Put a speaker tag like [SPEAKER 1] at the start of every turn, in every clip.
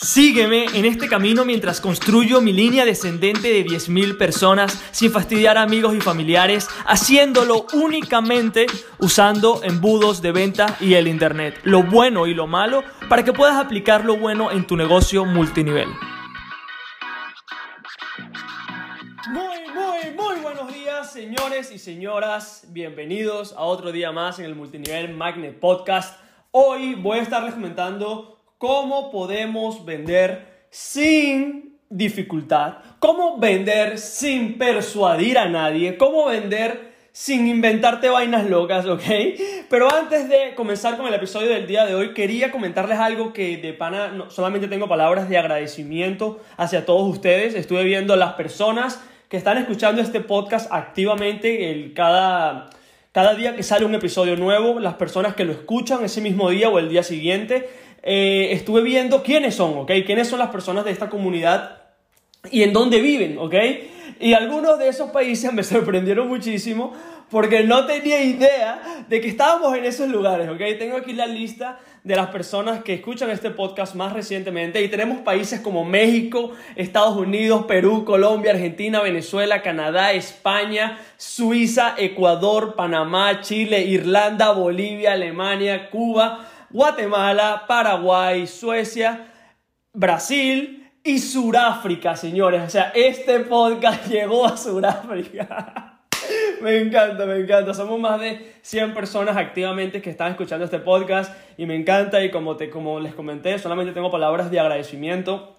[SPEAKER 1] Sígueme en este camino mientras construyo mi línea descendente de 10.000 personas sin fastidiar a amigos y familiares, haciéndolo únicamente usando embudos de venta y el Internet, lo bueno y lo malo, para que puedas aplicar lo bueno en tu negocio multinivel. Muy, muy, muy buenos días, señores y señoras. Bienvenidos a otro día más en el Multinivel Magnet Podcast. Hoy voy a estarles comentando cómo podemos vender sin dificultad, cómo vender sin persuadir a nadie, cómo vender sin inventarte vainas locas, ¿ok? Pero antes de comenzar con el episodio del día de hoy, quería comentarles algo que de pana no, solamente tengo palabras de agradecimiento hacia todos ustedes. Estuve viendo las personas que están escuchando este podcast activamente el, cada, cada día que sale un episodio nuevo, las personas que lo escuchan ese mismo día o el día siguiente eh, estuve viendo quiénes son, ¿ok? Quiénes son las personas de esta comunidad y en dónde viven, ¿ok? Y algunos de esos países me sorprendieron muchísimo porque no tenía idea de que estábamos en esos lugares, ¿ok? Tengo aquí la lista de las personas que escuchan este podcast más recientemente y tenemos países como México, Estados Unidos, Perú, Colombia, Argentina, Venezuela, Canadá, España, Suiza, Ecuador, Panamá, Chile, Irlanda, Bolivia, Alemania, Cuba, Guatemala, Paraguay, Suecia, Brasil y Suráfrica, señores. O sea, este podcast llegó a Suráfrica. me encanta, me encanta. Somos más de 100 personas activamente que están escuchando este podcast y me encanta y como, te, como les comenté, solamente tengo palabras de agradecimiento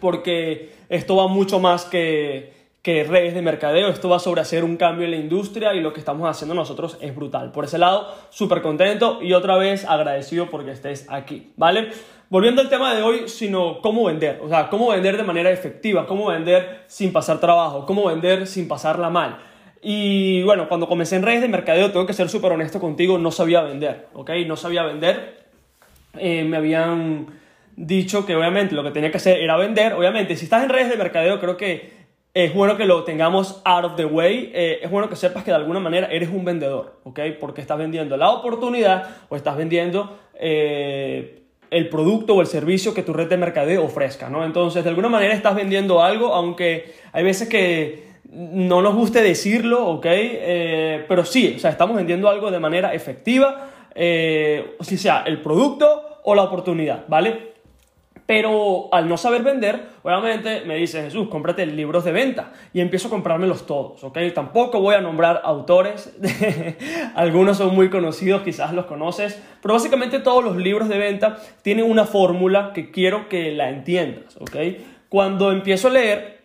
[SPEAKER 1] porque esto va mucho más que que redes de mercadeo. Esto va sobre hacer un cambio en la industria y lo que estamos haciendo nosotros es brutal. Por ese lado, súper contento y otra vez agradecido porque estés aquí, ¿vale? Volviendo al tema de hoy, sino cómo vender, o sea, cómo vender de manera efectiva, cómo vender sin pasar trabajo, cómo vender sin pasarla mal. Y bueno, cuando comencé en redes de mercadeo, tengo que ser súper honesto contigo, no sabía vender, ¿ok? No sabía vender. Eh, me habían dicho que obviamente lo que tenía que hacer era vender. Obviamente, si estás en redes de mercadeo, creo que es bueno que lo tengamos out of the way, eh, es bueno que sepas que de alguna manera eres un vendedor, ¿ok? Porque estás vendiendo la oportunidad o estás vendiendo eh, el producto o el servicio que tu red de mercadeo ofrezca, ¿no? Entonces, de alguna manera estás vendiendo algo, aunque hay veces que no nos guste decirlo, ¿ok? Eh, pero sí, o sea, estamos vendiendo algo de manera efectiva, o sea, el producto o la oportunidad, ¿vale? Pero al no saber vender, obviamente me dice Jesús, cómprate libros de venta y empiezo a comprármelos todos, ¿ok? Tampoco voy a nombrar autores, algunos son muy conocidos, quizás los conoces, pero básicamente todos los libros de venta tienen una fórmula que quiero que la entiendas, ¿ok? Cuando empiezo a leer,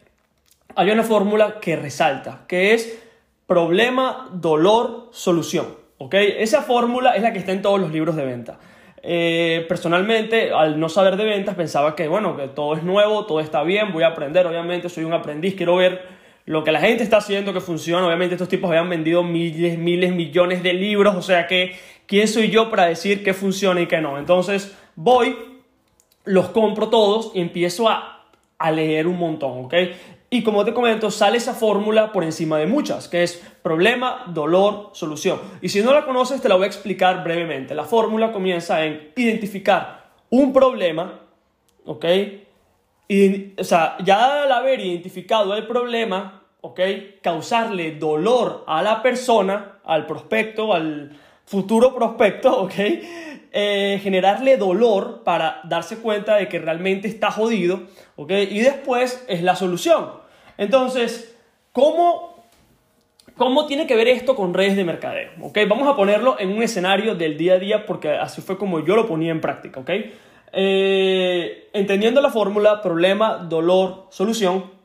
[SPEAKER 1] hay una fórmula que resalta, que es problema, dolor, solución, ¿ok? Esa fórmula es la que está en todos los libros de venta. Eh, personalmente, al no saber de ventas, pensaba que, bueno, que todo es nuevo, todo está bien, voy a aprender, obviamente, soy un aprendiz, quiero ver lo que la gente está haciendo que funciona. Obviamente, estos tipos habían vendido miles, miles, millones de libros, o sea que, ¿quién soy yo para decir qué funciona y qué no? Entonces, voy, los compro todos y empiezo a, a leer un montón, ¿ok? Y como te comento, sale esa fórmula por encima de muchas, que es problema, dolor, solución. Y si no la conoces, te la voy a explicar brevemente. La fórmula comienza en identificar un problema, ¿ok? Y, o sea, ya al haber identificado el problema, ¿ok? Causarle dolor a la persona, al prospecto, al futuro prospecto, ¿ok? Eh, generarle dolor para darse cuenta de que realmente está jodido, ¿ok? Y después es la solución. Entonces, ¿cómo, cómo tiene que ver esto con redes de mercadeo? ¿ok? Vamos a ponerlo en un escenario del día a día porque así fue como yo lo ponía en práctica, ¿ok? Eh, entendiendo la fórmula problema, dolor, solución,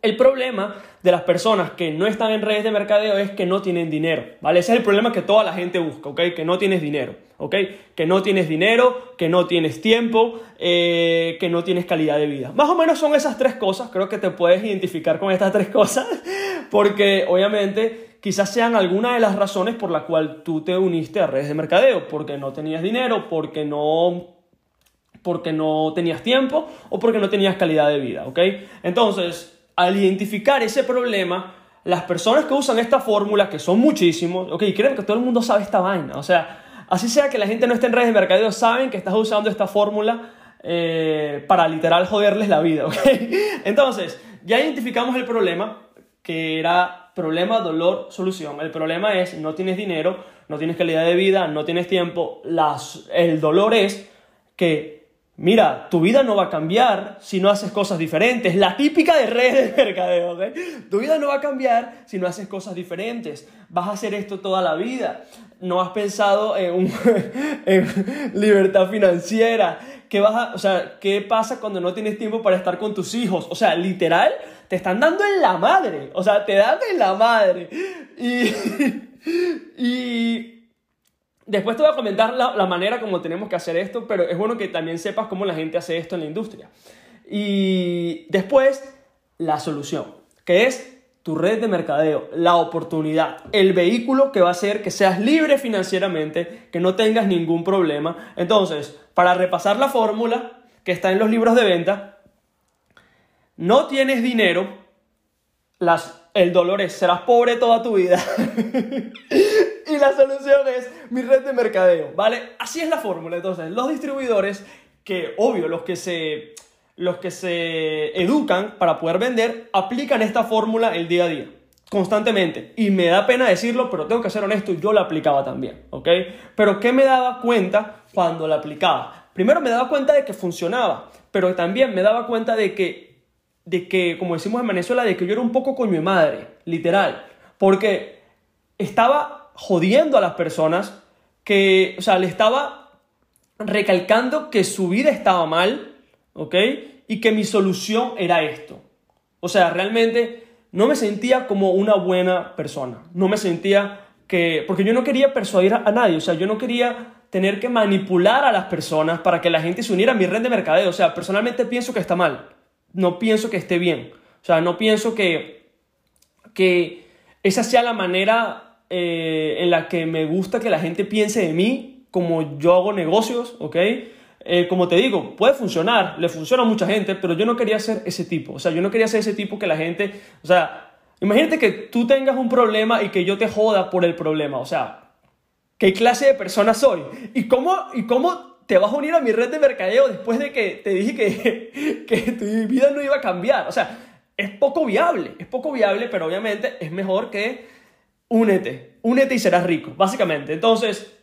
[SPEAKER 1] el problema de las personas que no están en redes de mercadeo es que no tienen dinero, ¿vale? Ese es el problema que toda la gente busca, ¿ok? Que no tienes dinero, ¿ok? Que no tienes dinero, que no tienes tiempo, eh, que no tienes calidad de vida. Más o menos son esas tres cosas, creo que te puedes identificar con estas tres cosas, porque obviamente quizás sean algunas de las razones por la cual tú te uniste a redes de mercadeo, porque no tenías dinero, porque no porque no tenías tiempo o porque no tenías calidad de vida, ¿ok? Entonces, al identificar ese problema, las personas que usan esta fórmula, que son muchísimos, ok, creen que todo el mundo sabe esta vaina, o sea, así sea que la gente no esté en redes de mercadeo, saben que estás usando esta fórmula eh, para literal joderles la vida, ¿ok? Entonces, ya identificamos el problema, que era problema, dolor, solución. El problema es, no tienes dinero, no tienes calidad de vida, no tienes tiempo. Las, el dolor es que Mira, tu vida no va a cambiar si no haces cosas diferentes. La típica de redes de mercadeo, ¿ok? Tu vida no va a cambiar si no haces cosas diferentes. Vas a hacer esto toda la vida. No has pensado en, en libertad financiera. ¿Qué, vas a, o sea, ¿Qué pasa cuando no tienes tiempo para estar con tus hijos? O sea, literal, te están dando en la madre. O sea, te dan en la madre. Y, y Después te voy a comentar la, manera como tenemos que hacer esto, pero es bueno que también sepas cómo la gente hace esto en la industria. Y después, la solución, que es tu red de mercadeo, la oportunidad, el vehículo que va a hacer que seas libre financieramente, que no tengas ningún problema. Entonces, para repasar la fórmula que está en los libros de venta, no tienes dinero, el dolor es, serás pobre toda tu vida. la solución es mi red de mercadeo, ¿vale? Así es la fórmula. Entonces, los distribuidores, que obvio, los que se, los que se educan para poder vender, aplican esta fórmula el día a día, constantemente. Y me da pena decirlo, pero tengo que ser honesto, yo la aplicaba también, ¿ok? Pero ¿qué me daba cuenta cuando la aplicaba? Primero me daba cuenta de que funcionaba, pero también me daba cuenta de que, de que como decimos en Venezuela, de que yo era un poco coño de madre, literal. Porque estaba jodiendo a las personas, que, o sea, le estaba recalcando que su vida estaba mal, ¿ok? Y que mi solución era esto. O sea, realmente no me sentía como una buena persona. No me sentía que... Porque yo no quería persuadir a nadie. O sea, yo no quería tener que manipular a las personas para que la gente se uniera a mi red de mercadeo. O sea, personalmente pienso que está mal. No pienso que esté bien. O sea, no pienso que, que esa sea la manera eh, en la que me gusta que la gente piense de mí como yo hago negocios, ¿ok? Eh, como te digo, puede funcionar, le funciona a mucha gente, pero yo no quería ser ese tipo. O sea, yo no quería ser ese tipo que la gente, o sea, imagínate que tú tengas un problema y que yo te joda por el problema. O sea, ¿qué clase de persona soy? ¿Y cómo, y cómo te vas a unir a mi red de mercadeo después de que te dije que, que tu vida no iba a cambiar? O sea, es poco viable, es poco viable, pero obviamente es mejor que únete, únete y serás rico, básicamente. Entonces,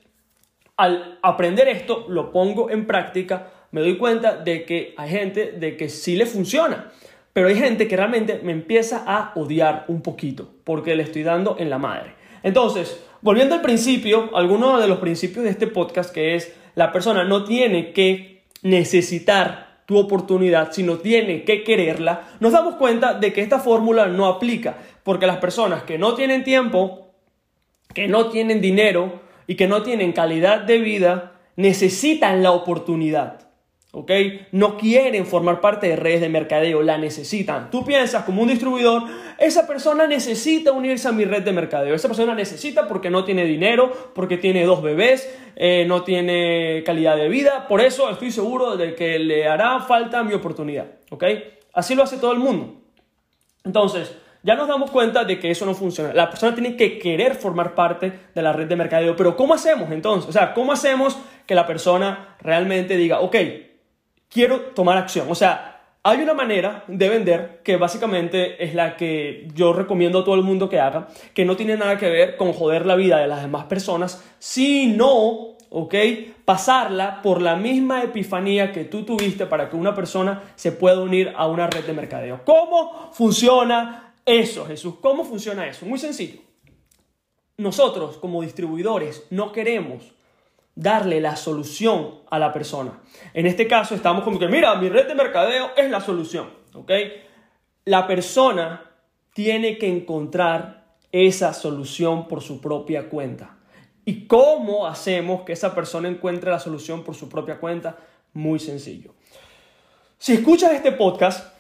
[SPEAKER 1] al aprender esto, lo pongo en práctica, me doy cuenta de que hay gente de que sí le funciona, pero hay gente que realmente me empieza a odiar un poquito porque le estoy dando en la madre. Entonces, volviendo al principio, alguno de los principios de este podcast que es la persona no tiene que necesitar tu oportunidad, sino tiene que quererla, nos damos cuenta de que esta fórmula no aplica, porque las personas que no tienen tiempo, que no tienen dinero y que no tienen calidad de vida, necesitan la oportunidad. ¿Ok? No quieren formar parte de redes de mercadeo, la necesitan. Tú piensas como un distribuidor, esa persona necesita unirse a mi red de mercadeo. Esa persona necesita porque no tiene dinero, porque tiene dos bebés, eh, no tiene calidad de vida. Por eso estoy seguro de que le hará falta mi oportunidad. ¿Ok? Así lo hace todo el mundo. Entonces, ya nos damos cuenta de que eso no funciona. La persona tiene que querer formar parte de la red de mercadeo. Pero ¿cómo hacemos entonces? O sea, ¿cómo hacemos que la persona realmente diga, ok, quiero tomar acción? O sea, hay una manera de vender que básicamente es la que yo recomiendo a todo el mundo que haga, que no tiene nada que ver con joder la vida de las demás personas, sino, ¿ok? Pasarla por la misma epifanía que tú tuviste para que una persona se pueda unir a una red de mercadeo. ¿Cómo funciona eso, Jesús. ¿Cómo funciona eso? Muy sencillo. Nosotros como distribuidores no queremos darle la solución a la persona. En este caso estamos como que, mira, mi red de mercadeo es la solución, ¿ok? La persona tiene que encontrar esa solución por su propia cuenta. ¿Y cómo hacemos que esa persona encuentre la solución por su propia cuenta? Muy sencillo. Si escuchas este podcast,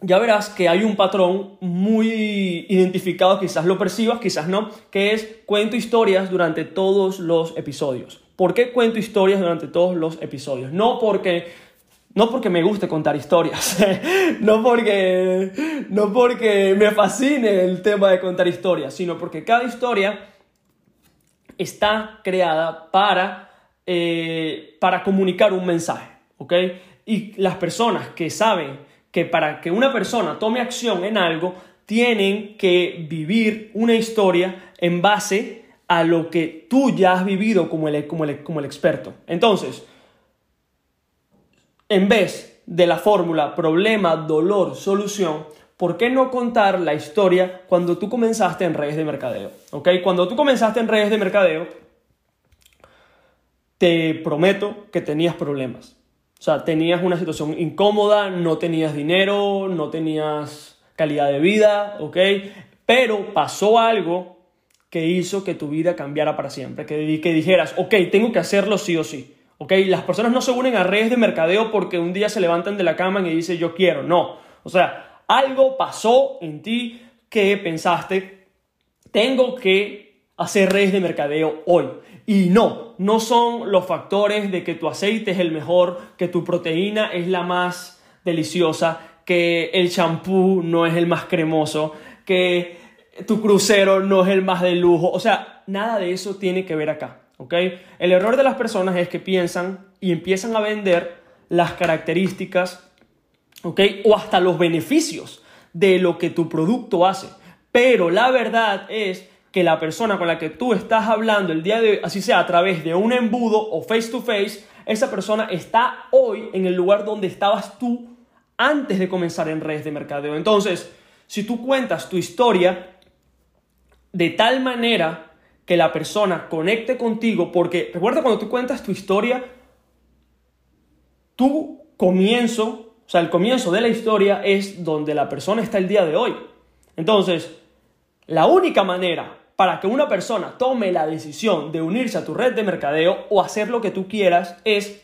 [SPEAKER 1] ya verás que hay un patrón muy identificado, quizás lo percibas, quizás no, que es cuento historias durante todos los episodios. ¿Por qué cuento historias durante todos los episodios? No porque no porque me guste contar historias, no porque no porque me fascine el tema de contar historias, sino porque cada historia está creada para, eh, para comunicar un mensaje. ¿ok? Y las personas que saben que para que una persona tome acción en algo, tienen que vivir una historia en base a lo que tú ya has vivido como el, como como el experto. Entonces, en vez de la fórmula problema, dolor, solución, ¿por qué no contar la historia cuando tú comenzaste en redes de mercadeo? ¿Ok? Cuando tú comenzaste en redes de mercadeo, te prometo que tenías problemas. O sea, tenías una situación incómoda, no tenías dinero, no tenías calidad de vida, ¿ok? Pero pasó algo que hizo que tu vida cambiara para siempre, que, que dijeras, ok, tengo que hacerlo sí o sí. ¿ok? Las personas no se unen a redes de mercadeo porque un día se levantan de la cama y dicen yo quiero, no. O sea, algo pasó en ti que pensaste, tengo que hacer redes de mercadeo hoy. Y no, no son los factores de que tu aceite es el mejor, que tu proteína es la más deliciosa, que el champú no es el más cremoso, que tu crucero no es el más de lujo. O sea, nada de eso tiene que ver acá. ¿ok? El error de las personas es que piensan y empiezan a vender las características ¿ok? o hasta los beneficios de lo que tu producto hace. Pero la verdad es que la persona con la que tú estás hablando el día de hoy, así sea a través de un embudo o face to face, esa persona está hoy en el lugar donde estabas tú antes de comenzar en redes de mercadeo. Entonces, si tú cuentas tu historia de tal manera que la persona conecte contigo, porque recuerda cuando tú cuentas tu historia, tu comienzo, o sea, el comienzo de la historia es donde la persona está el día de hoy. Entonces, la única manera para que una persona tome la decisión de unirse a tu red de mercadeo o hacer lo que tú quieras es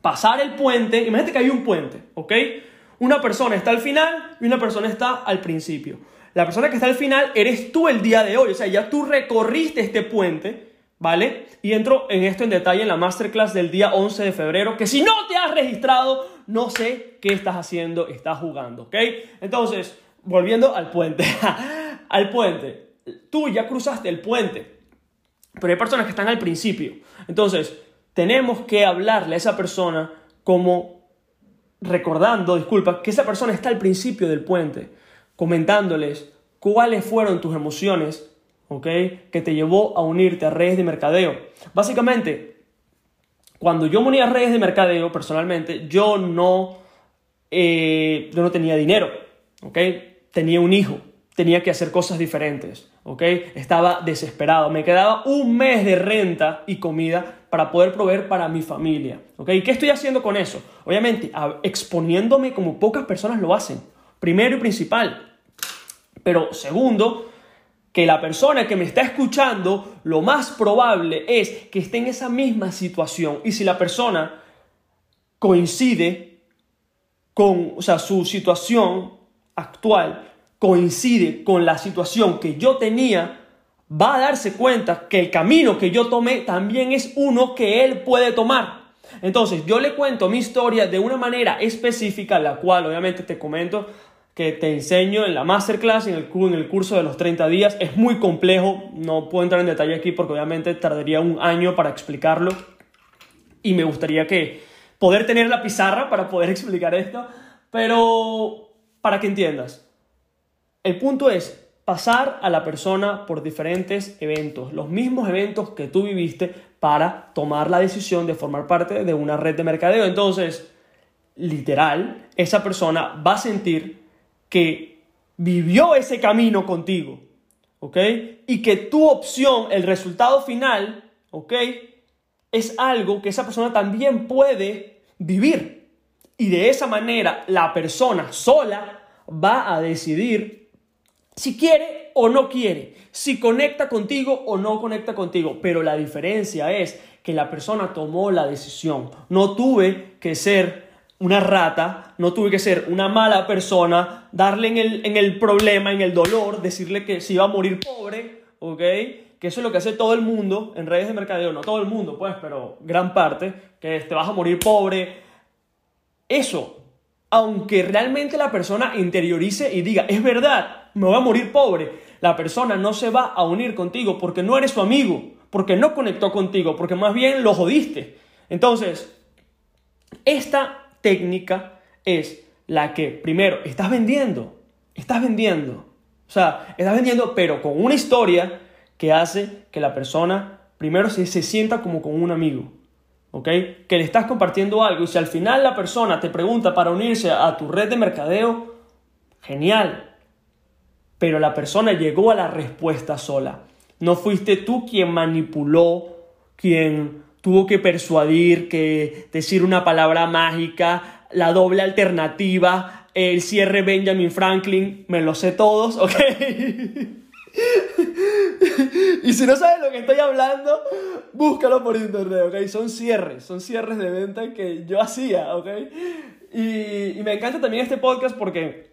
[SPEAKER 1] pasar el puente. Imagínate que hay un puente, ¿ok? Una persona está al final y una persona está al principio. La persona que está al final eres tú el día de hoy, o sea, ya tú recorriste este puente, ¿vale? Y entro en esto en detalle en la masterclass del día 11 de febrero, que si no te has registrado, no sé qué estás haciendo, estás jugando, ¿ok? Entonces, volviendo al puente, al puente tú ya cruzaste el puente, pero hay personas que están al principio. Entonces, tenemos que hablarle a esa persona como recordando, disculpa, que esa persona está al principio del puente, comentándoles cuáles fueron tus emociones, ¿ok? Que te llevó a unirte a redes de mercadeo. Básicamente, cuando yo me uní a redes de mercadeo, personalmente, yo no, eh, yo no tenía dinero, ¿ok? Tenía un hijo, tenía que hacer cosas diferentes, ¿ok? Estaba desesperado, me quedaba un mes de renta y comida para poder proveer para mi familia, ¿ok? ¿Qué estoy haciendo con eso? Obviamente, exponiéndome como pocas personas lo hacen, primero y principal. Pero segundo, que la persona que me está escuchando, lo más probable es que esté en esa misma situación. Y si la persona coincide con, o sea, su situación actual coincide con la situación que yo tenía, va a darse cuenta que el camino que yo tomé también es uno que él puede tomar. Entonces, yo le cuento mi historia de una manera específica, la cual obviamente te comento que te enseño en la masterclass, en el, en el curso de los 30 días. Es muy complejo, no puedo entrar en detalle aquí porque obviamente tardaría un año para explicarlo. Y me gustaría que poder tener la pizarra para poder explicar esto, pero para que entiendas. El punto es pasar a la persona por diferentes eventos, los mismos eventos que tú viviste para tomar la decisión de formar parte de una red de mercadeo. Entonces, literal, esa persona va a sentir que vivió ese camino contigo, ¿ok? Y que tu opción, el resultado final, ¿ok? Es algo que esa persona también puede vivir. Y de esa manera, la persona sola va a decidir si quiere o no quiere, si conecta contigo o no conecta contigo, pero la diferencia es que la persona tomó la decisión. No tuve que ser una rata, no tuve que ser una mala persona, darle en el, en el problema, en el dolor, decirle que se iba a morir pobre, ¿ok? Que eso es lo que hace todo el mundo en redes de mercadeo, no todo el mundo, pues, pero gran parte, que te vas a morir pobre. Eso, aunque realmente la persona interiorice y diga, es verdad, me voy a morir pobre. La persona no se va a unir contigo porque no eres su amigo, porque no conectó contigo, porque más bien lo jodiste. Entonces, Esta técnica es la que, primero, estás vendiendo, estás vendiendo. O sea, estás vendiendo, pero con una historia que hace que la persona, primero, se, se sienta como con un amigo. ¿Ok? Que le estás compartiendo algo y si al final la persona te pregunta para unirse a tu red de mercadeo, genial. Pero la persona llegó a la respuesta sola. No fuiste tú quien manipuló, quien tuvo que persuadir, que decir una palabra mágica, la doble alternativa, el cierre Benjamin Franklin, me lo sé todos, ¿ok? y si no sabes lo que estoy hablando, búscalo por internet, ¿ok? Son cierres, son cierres de venta que yo hacía, ¿ok? Y, y me encanta también este podcast porque,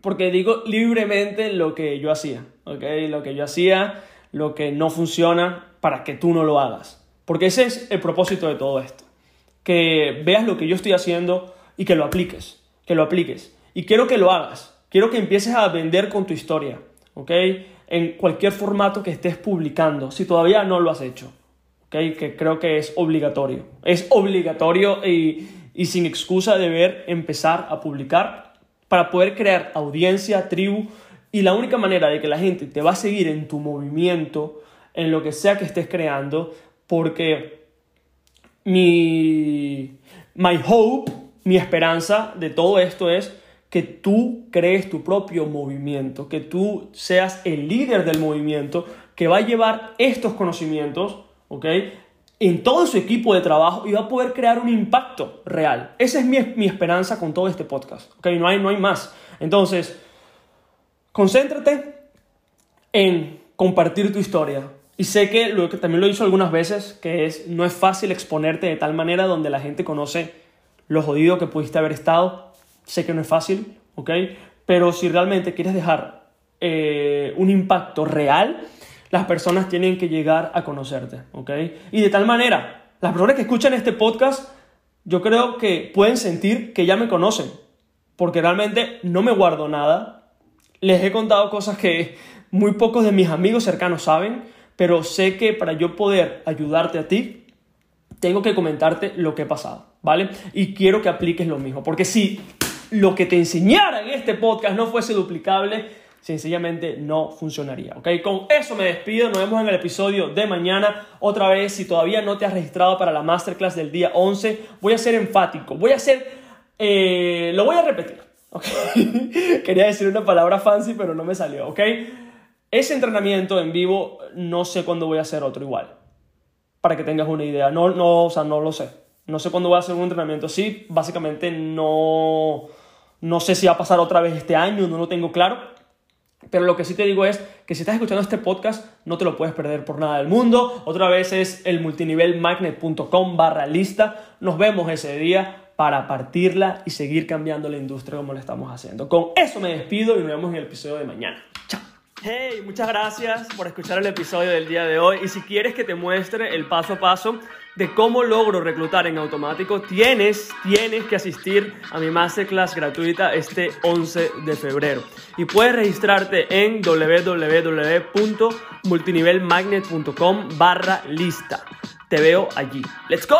[SPEAKER 1] porque digo libremente lo que yo hacía, ¿ok? Lo que yo hacía, lo que no funciona para que tú no lo hagas. Porque ese es el propósito de todo esto. Que veas lo que yo estoy haciendo y que lo apliques, que lo apliques. Y quiero que lo hagas. Quiero que empieces a vender con tu historia, ¿ok? En cualquier formato que estés publicando, si todavía no lo has hecho, ¿ok? Que creo que es obligatorio. Es obligatorio y, y sin excusa deber empezar a publicar para poder crear audiencia, tribu, y la única manera de que la gente te va a seguir en tu movimiento, en lo que sea que estés creando, porque mi my hope, mi esperanza de todo esto es que tú crees tu propio movimiento, que tú seas el líder del movimiento que va a llevar estos conocimientos, ¿ok? En todo su equipo de trabajo y va a poder crear un impacto real. Esa es mi, mi esperanza con todo este podcast, ¿ok? No hay, no hay más. Entonces, concéntrate en compartir tu historia. Y sé que, lo que también lo he algunas veces, que es, no es fácil exponerte de tal manera donde la gente conoce lo jodido que pudiste haber estado. Sé que no es fácil, ¿ok? Pero si realmente quieres dejar eh, un impacto real, las personas tienen que llegar a conocerte, ¿ok? Y de tal manera, las personas que escuchan este podcast, yo creo que pueden sentir que ya me conocen, porque realmente no me guardo nada. Les he contado cosas que muy pocos de mis amigos cercanos saben, pero sé que para yo poder ayudarte a ti, tengo que comentarte lo que he pasado, ¿vale? Y quiero que apliques lo mismo, porque si lo que te enseñara en este podcast no fuese duplicable, sencillamente no funcionaría, ¿ok? Con eso me despido, nos vemos en el episodio de mañana. Otra vez, si todavía no te has registrado para la masterclass del día 11, voy a ser enfático, voy a ser, eh, lo voy a repetir. Quería decir una palabra fancy, pero no me salió, ¿ok? Ese entrenamiento en vivo, no sé cuándo voy a hacer otro igual, para que tengas una idea, no, no, o sea, no lo sé. No sé cuándo voy a hacer un entrenamiento así, básicamente no, no sé si va a pasar otra vez este año, no lo tengo claro. Pero lo que sí te digo es que si estás escuchando este podcast, no te lo puedes perder por nada del mundo. Otra vez es el multinivelmagnet.com barra lista. Nos vemos ese día para partirla y seguir cambiando la industria como lo estamos haciendo. Con eso me despido y nos vemos en el episodio de mañana. Chao. Hey, muchas gracias por escuchar el episodio del día de hoy. Y si quieres que te muestre el paso a paso de cómo logro reclutar en automático, tienes, tienes que asistir a mi masterclass gratuita este 11 de febrero. Y puedes registrarte en www.multinivelmagnet.com barra lista. Te veo allí. ¡Let's go!